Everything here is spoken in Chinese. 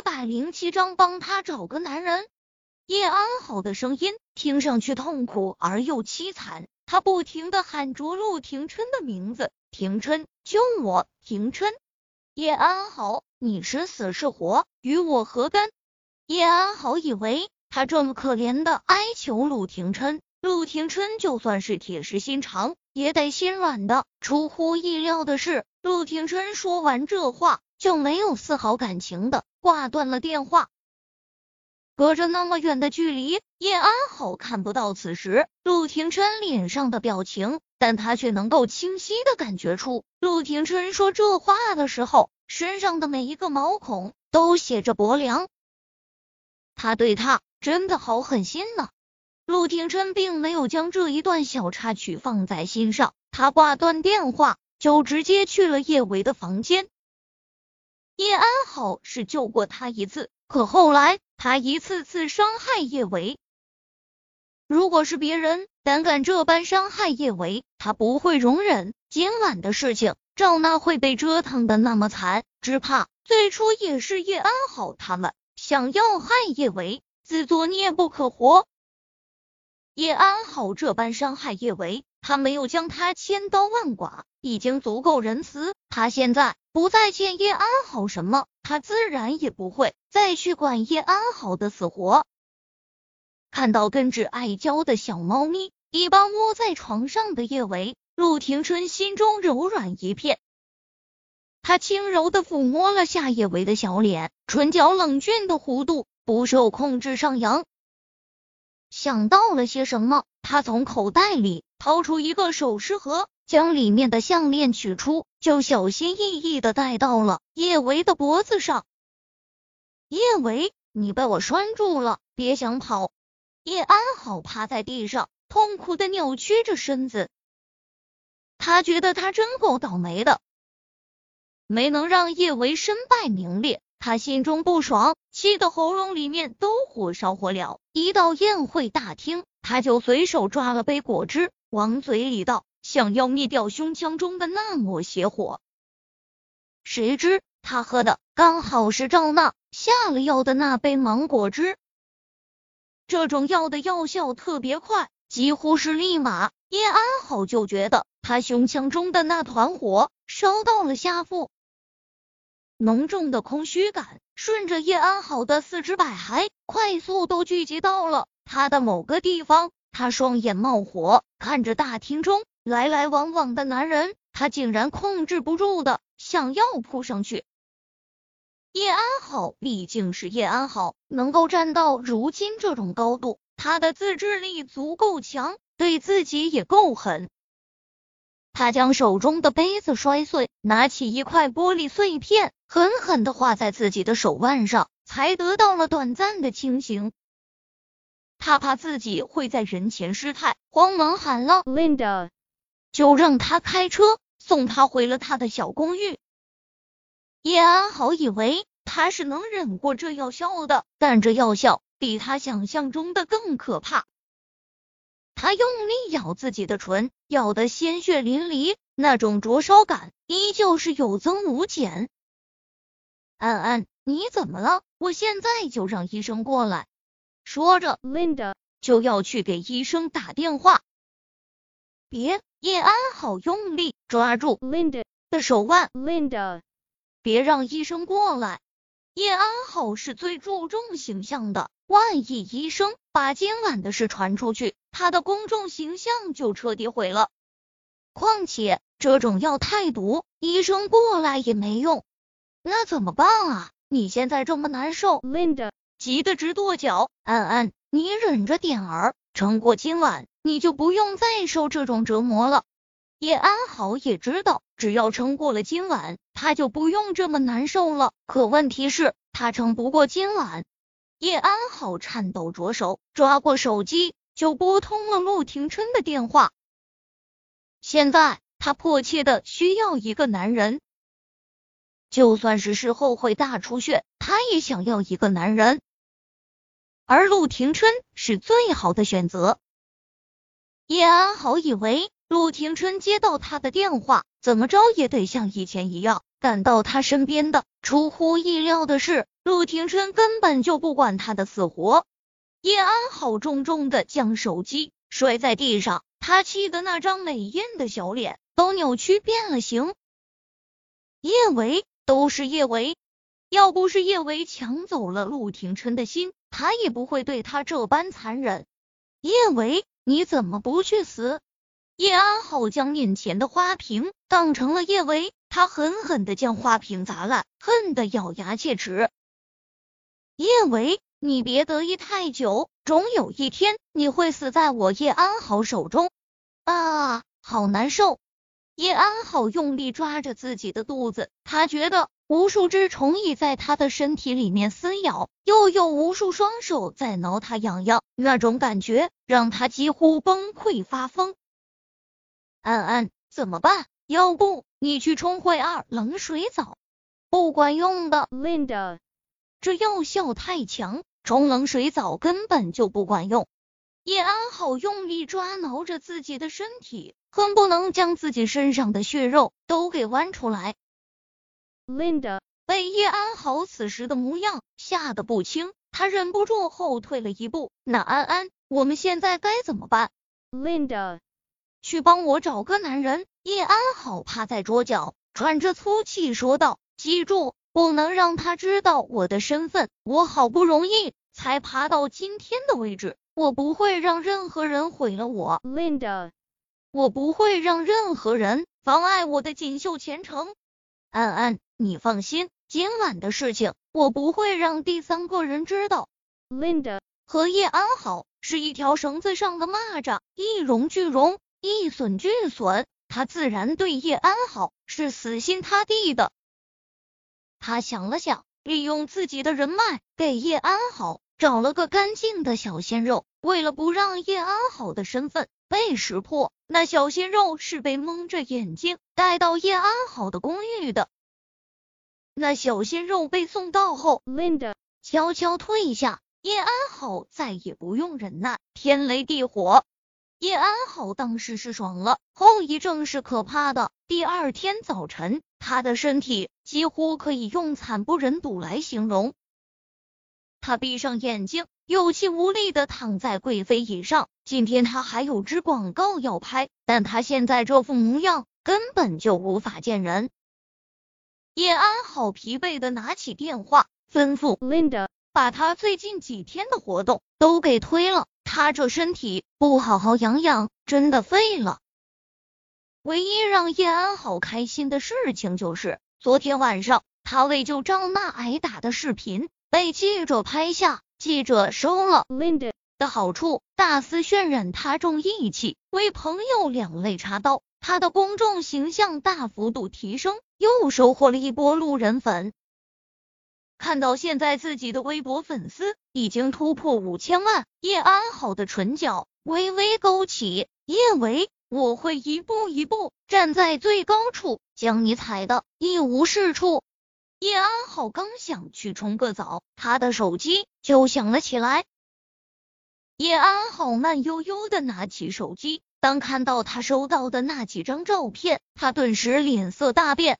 一百零七章，帮他找个男人。叶安好的声音听上去痛苦而又凄惨，他不停的喊着陆廷琛的名字：“廷琛，救我！廷琛！”叶安好，你是死是活，与我何干？叶安好以为他这么可怜的哀求陆廷琛，陆廷琛就算是铁石心肠，也得心软的。出乎意料的是，陆廷琛说完这话，就没有丝毫感情的挂断了电话。隔着那么远的距离，叶安好看不到此时陆廷琛脸上的表情，但他却能够清晰的感觉出，陆廷琛说这话的时候，身上的每一个毛孔都写着薄凉。他对他真的好狠心呢。陆廷琛并没有将这一段小插曲放在心上，他挂断电话就直接去了叶维的房间。叶安好是救过他一次。可后来，他一次次伤害叶维。如果是别人胆敢这般伤害叶维，他不会容忍。今晚的事情，赵娜会被折腾的那么惨，只怕最初也是叶安好他们想要害叶维，自作孽不可活。叶安好这般伤害叶维，他没有将他千刀万剐，已经足够仁慈。他现在不再见叶安好什么。他自然也不会再去管叶安好的死活。看到跟着爱娇的小猫咪一般窝在床上的叶维，陆廷琛心中柔软一片。他轻柔的抚摸了下叶维的小脸，唇角冷峻的弧度不受控制上扬。想到了些什么，他从口袋里掏出一个首饰盒。将里面的项链取出，就小心翼翼的戴到了叶维的脖子上。叶维，你被我拴住了，别想跑！叶安好趴在地上，痛苦的扭曲着身子。他觉得他真够倒霉的，没能让叶维身败名裂。他心中不爽，气得喉咙里面都火烧火燎。一到宴会大厅，他就随手抓了杯果汁，往嘴里倒。想要灭掉胸腔中的那抹邪火，谁知他喝的刚好是赵娜下了药的那杯芒果汁。这种药的药效特别快，几乎是立马，叶安好就觉得他胸腔中的那团火烧到了下腹，浓重的空虚感顺着叶安好的四肢百骸快速都聚集到了他的某个地方，他双眼冒火，看着大厅中。来来往往的男人，他竟然控制不住的想要扑上去。叶安好毕竟是叶安好，能够站到如今这种高度，他的自制力足够强，对自己也够狠。他将手中的杯子摔碎，拿起一块玻璃碎片，狠狠的划在自己的手腕上，才得到了短暂的清醒。他怕自己会在人前失态，慌忙喊了 Linda。就让他开车送他回了他的小公寓。叶安好以为他是能忍过这药效的，但这药效比他想象中的更可怕。他用力咬自己的唇，咬得鲜血淋漓，那种灼烧感依旧是有增无减。安安，你怎么了？我现在就让医生过来。说着，Linda 就要去给医生打电话。别。叶安好用力抓住 Linda 的手腕，Linda，别让医生过来。叶安好是最注重形象的，万一医生把今晚的事传出去，他的公众形象就彻底毁了。况且这种药太毒，医生过来也没用。那怎么办啊？你现在这么难受，Linda 急得直跺脚。安安，你忍着点儿，撑过今晚。你就不用再受这种折磨了。叶安好也知道，只要撑过了今晚，他就不用这么难受了。可问题是，他撑不过今晚。叶安好颤抖着手抓过手机，就拨通了陆廷琛的电话。现在他迫切的需要一个男人，就算是事后会大出血，他也想要一个男人。而陆廷琛是最好的选择。叶安好以为陆廷琛接到他的电话，怎么着也得像以前一样赶到他身边的。出乎意料的是，陆廷琛根本就不管他的死活。叶安好重重的将手机摔在地上，他气得那张美艳的小脸都扭曲变了形。叶维，都是叶维，要不是叶维抢走了陆廷琛的心，他也不会对他这般残忍。叶维，你怎么不去死？叶安好将面前的花瓶当成了叶维，他狠狠的将花瓶砸烂，恨得咬牙切齿。叶维。你别得意太久，总有一天你会死在我叶安好手中啊！好难受。叶安好用力抓着自己的肚子，他觉得无数只虫蚁在他的身体里面撕咬，又有无数双手在挠他痒痒，那种感觉让他几乎崩溃发疯。安安，怎么办？要不你去冲会二冷水澡？不管用的，Linda，这药效太强。冲冷水澡根本就不管用。叶安好用力抓挠着自己的身体，恨不能将自己身上的血肉都给剜出来。Linda 被叶安好此时的模样吓得不轻，他忍不住后退了一步。那安安，我们现在该怎么办？Linda 去帮我找个男人。叶安好趴在桌角，喘着粗气说道：“记住。”不能让他知道我的身份。我好不容易才爬到今天的位置，我不会让任何人毁了我，Linda。我不会让任何人妨碍我的锦绣前程。安安，你放心，今晚的事情我不会让第三个人知道。Linda 和叶安好是一条绳子上的蚂蚱，一荣俱荣，一损俱损。他自然对叶安好是死心塌地的。他想了想，利用自己的人脉，给叶安好找了个干净的小鲜肉。为了不让叶安好的身份被识破，那小鲜肉是被蒙着眼睛带到叶安好的公寓的。那小鲜肉被送到后，Linda 悄悄退下，叶安好再也不用忍耐，天雷地火。叶安好当时是爽了，后遗症是可怕的。第二天早晨，他的身体几乎可以用惨不忍睹来形容。他闭上眼睛，有气无力的躺在贵妃椅上。今天他还有支广告要拍，但他现在这副模样根本就无法见人。叶安好疲惫的拿起电话，吩咐 Linda 把他最近几天的活动都给推了。他这身体不好好养养，真的废了。唯一让叶安好开心的事情就是，昨天晚上他为救张娜挨打的视频被记者拍下，记者收了 Linda 的好处，大肆渲染他重义气，为朋友两肋插刀，他的公众形象大幅度提升，又收获了一波路人粉。看到现在自己的微博粉丝已经突破五千万，叶安好的唇角微微勾起。叶维，我会一步一步站在最高处，将你踩的一无是处。叶安好刚想去冲个澡，他的手机就响了起来。叶安好慢悠悠的拿起手机，当看到他收到的那几张照片，他顿时脸色大变。